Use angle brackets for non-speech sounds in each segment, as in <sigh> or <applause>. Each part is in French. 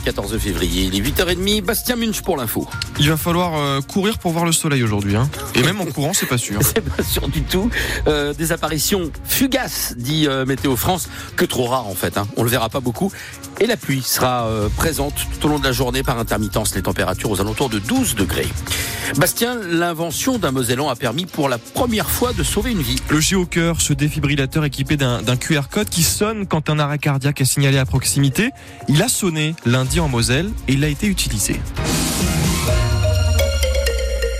14 février, il est 8h30, Bastien Munch pour l'info. Il va falloir euh, courir pour voir le soleil aujourd'hui. Hein. Et même en courant, c'est pas sûr. <laughs> C'est pas sûr du tout. Euh, des apparitions fugaces, dit euh, Météo France, que trop rares en fait. Hein. On le verra pas beaucoup. Et la pluie sera euh, présente tout au long de la journée par intermittence. Les températures aux alentours de 12 degrés. Bastien, l'invention d'un Mosellan a permis pour la première fois de sauver une vie. Le Géocœur, ce défibrillateur équipé d'un d'un QR code qui sonne quand un arrêt cardiaque est signalé à proximité, il a sonné lundi en Moselle et il a été utilisé.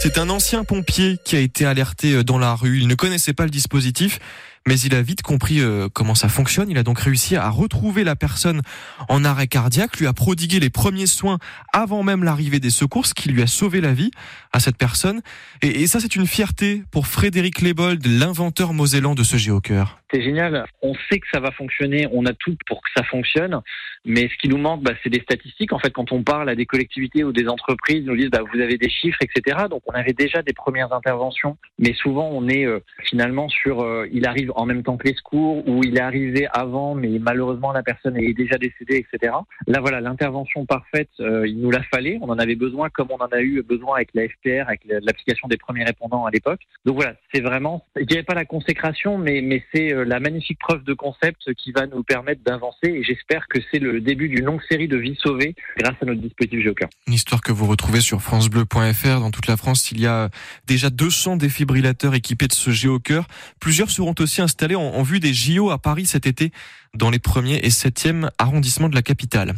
C'est un ancien pompier qui a été alerté euh, dans la rue. Il ne connaissait pas le dispositif, mais il a vite compris euh, comment ça fonctionne. Il a donc réussi à retrouver la personne en arrêt cardiaque, lui a prodigué les premiers soins avant même l'arrivée des secours, ce qui lui a sauvé la vie à cette personne. Et, ça, c'est une fierté pour Frédéric Lebold, l'inventeur mosellan de ce géocœur. C'est génial. On sait que ça va fonctionner. On a tout pour que ça fonctionne. Mais ce qui nous manque, bah, c'est des statistiques. En fait, quand on parle à des collectivités ou des entreprises, ils nous disent bah, vous avez des chiffres, etc. Donc on avait déjà des premières interventions. Mais souvent, on est euh, finalement sur euh, il arrive en même temps que les secours ou il est arrivé avant, mais malheureusement la personne est déjà décédée, etc. Là, voilà, l'intervention parfaite, euh, il nous la fallait. On en avait besoin comme on en a eu besoin avec la FPR, avec l'application des premiers répondants à l'époque. Donc voilà, c'est vraiment, je dirais pas la consécration, mais, mais c'est euh, la magnifique preuve de concept qui va nous permettre d'avancer et j'espère que c'est le début d'une longue série de vies sauvées grâce à notre dispositif Joker. Une histoire que vous retrouvez sur francebleu.fr. Dans toute la France, il y a déjà 200 défibrillateurs équipés de ce géocœur. Plusieurs seront aussi installés en, vue des JO à Paris cet été dans les premiers et septièmes arrondissements de la capitale.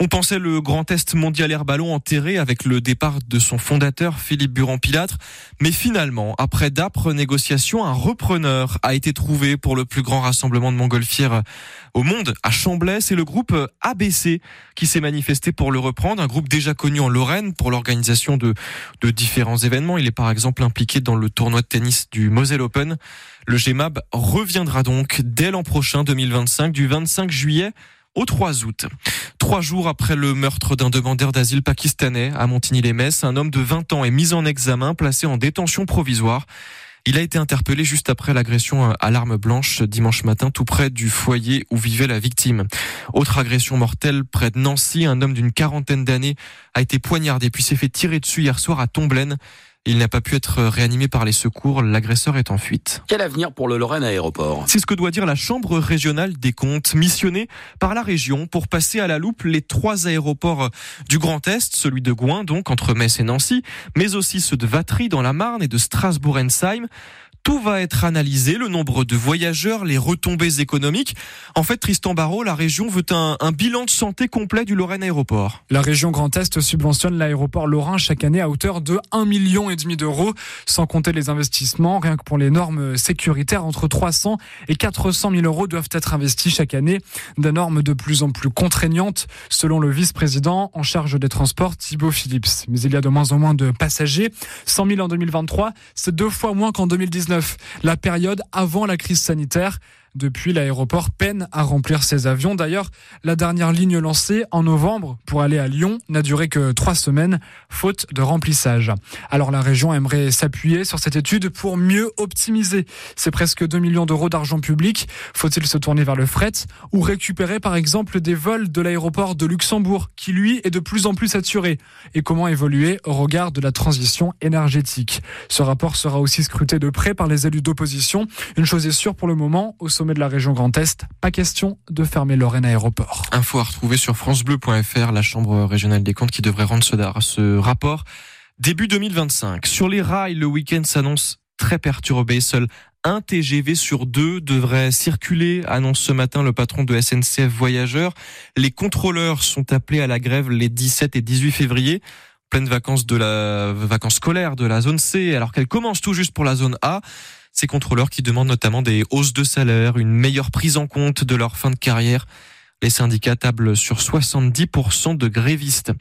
On pensait le grand test mondial air ballon enterré avec le départ de son fondateur Philippe Buran-Pilâtre, mais finalement, après d'âpres négociations, un repreneur a été trouvé pour le plus grand rassemblement de montgolfières au monde à Chamblay. C'est le groupe ABC qui s'est manifesté pour le reprendre, un groupe déjà connu en Lorraine pour l'organisation de, de différents événements. Il est par exemple impliqué dans le tournoi de tennis du Moselle Open. Le GMAB reviendra donc dès l'an prochain, 2025, du 25 juillet au 3 août. Trois jours après le meurtre d'un demandeur d'asile pakistanais à Montigny-les-Metz, un homme de 20 ans est mis en examen, placé en détention provisoire. Il a été interpellé juste après l'agression à l'arme blanche dimanche matin, tout près du foyer où vivait la victime. Autre agression mortelle près de Nancy, un homme d'une quarantaine d'années a été poignardé puis s'est fait tirer dessus hier soir à Tomblaine. Il n'a pas pu être réanimé par les secours. L'agresseur est en fuite. Quel avenir pour le Lorraine Aéroport? C'est ce que doit dire la Chambre régionale des comptes, missionnée par la région pour passer à la loupe les trois aéroports du Grand Est, celui de Gouin, donc entre Metz et Nancy, mais aussi ceux de Vatry dans la Marne et de Strasbourg-Ensheim. Tout va être analysé, le nombre de voyageurs, les retombées économiques. En fait, Tristan Barrault, la région veut un, bilan de santé complet du Lorraine Aéroport. La région Grand Est subventionne l'aéroport lorrain chaque année à hauteur de 1,5 million d'euros, sans compter les investissements. Rien que pour les normes sécuritaires, entre 300 et 400 000 euros doivent être investis chaque année. Des normes de plus en plus contraignantes, selon le vice-président en charge des transports, Thibaut Phillips. Mais il y a de moins en moins de passagers. 100 000 en 2023, c'est deux fois moins qu'en 2019 la période avant la crise sanitaire. Depuis, l'aéroport peine à remplir ses avions. D'ailleurs, la dernière ligne lancée en novembre pour aller à Lyon n'a duré que trois semaines, faute de remplissage. Alors la région aimerait s'appuyer sur cette étude pour mieux optimiser ces presque 2 millions d'euros d'argent public. Faut-il se tourner vers le fret ou récupérer par exemple des vols de l'aéroport de Luxembourg qui lui est de plus en plus saturé? Et comment évoluer au regard de la transition énergétique? Ce rapport sera aussi scruté de près par les élus d'opposition. Une chose est sûre pour le moment, sommet de la région Grand Est, pas question de fermer Lorraine Aéroport. Info à retrouver sur francebleu.fr, la Chambre régionale des comptes qui devrait rendre ce, rapport début 2025. Sur les rails, le week-end s'annonce très perturbé. Seul un TGV sur deux devrait circuler, annonce ce matin le patron de SNCF Voyageurs. Les contrôleurs sont appelés à la grève les 17 et 18 février pleine vacances de la vacances scolaires de la zone C alors qu'elle commence tout juste pour la zone A. Ces contrôleurs qui demandent notamment des hausses de salaire, une meilleure prise en compte de leur fin de carrière. Les syndicats tablent sur 70% de grévistes.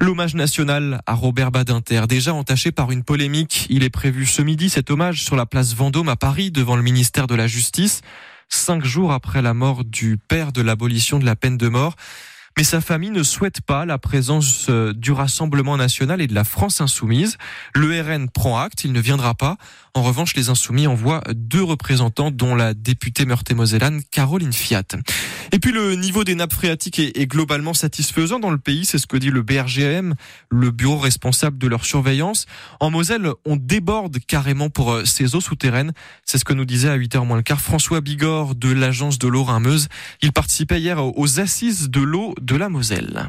L'hommage national à Robert Badinter, déjà entaché par une polémique. Il est prévu ce midi cet hommage sur la place Vendôme à Paris devant le ministère de la Justice. cinq jours après la mort du père de l'abolition de la peine de mort. Mais sa famille ne souhaite pas la présence euh, du Rassemblement national et de la France insoumise. Le RN prend acte, il ne viendra pas. En revanche, les insoumis envoient deux représentants, dont la députée meurthe-et-mosellane Caroline Fiat. Et puis le niveau des nappes phréatiques est, globalement satisfaisant dans le pays, c'est ce que dit le BRGM, le bureau responsable de leur surveillance. En Moselle, on déborde carrément pour euh, ces eaux souterraines. C'est ce que nous disait à 8h moins le quart François Bigorre de l'agence de l'eau Rhin-Meuse. Il participait hier aux assises de l'eau de la Moselle.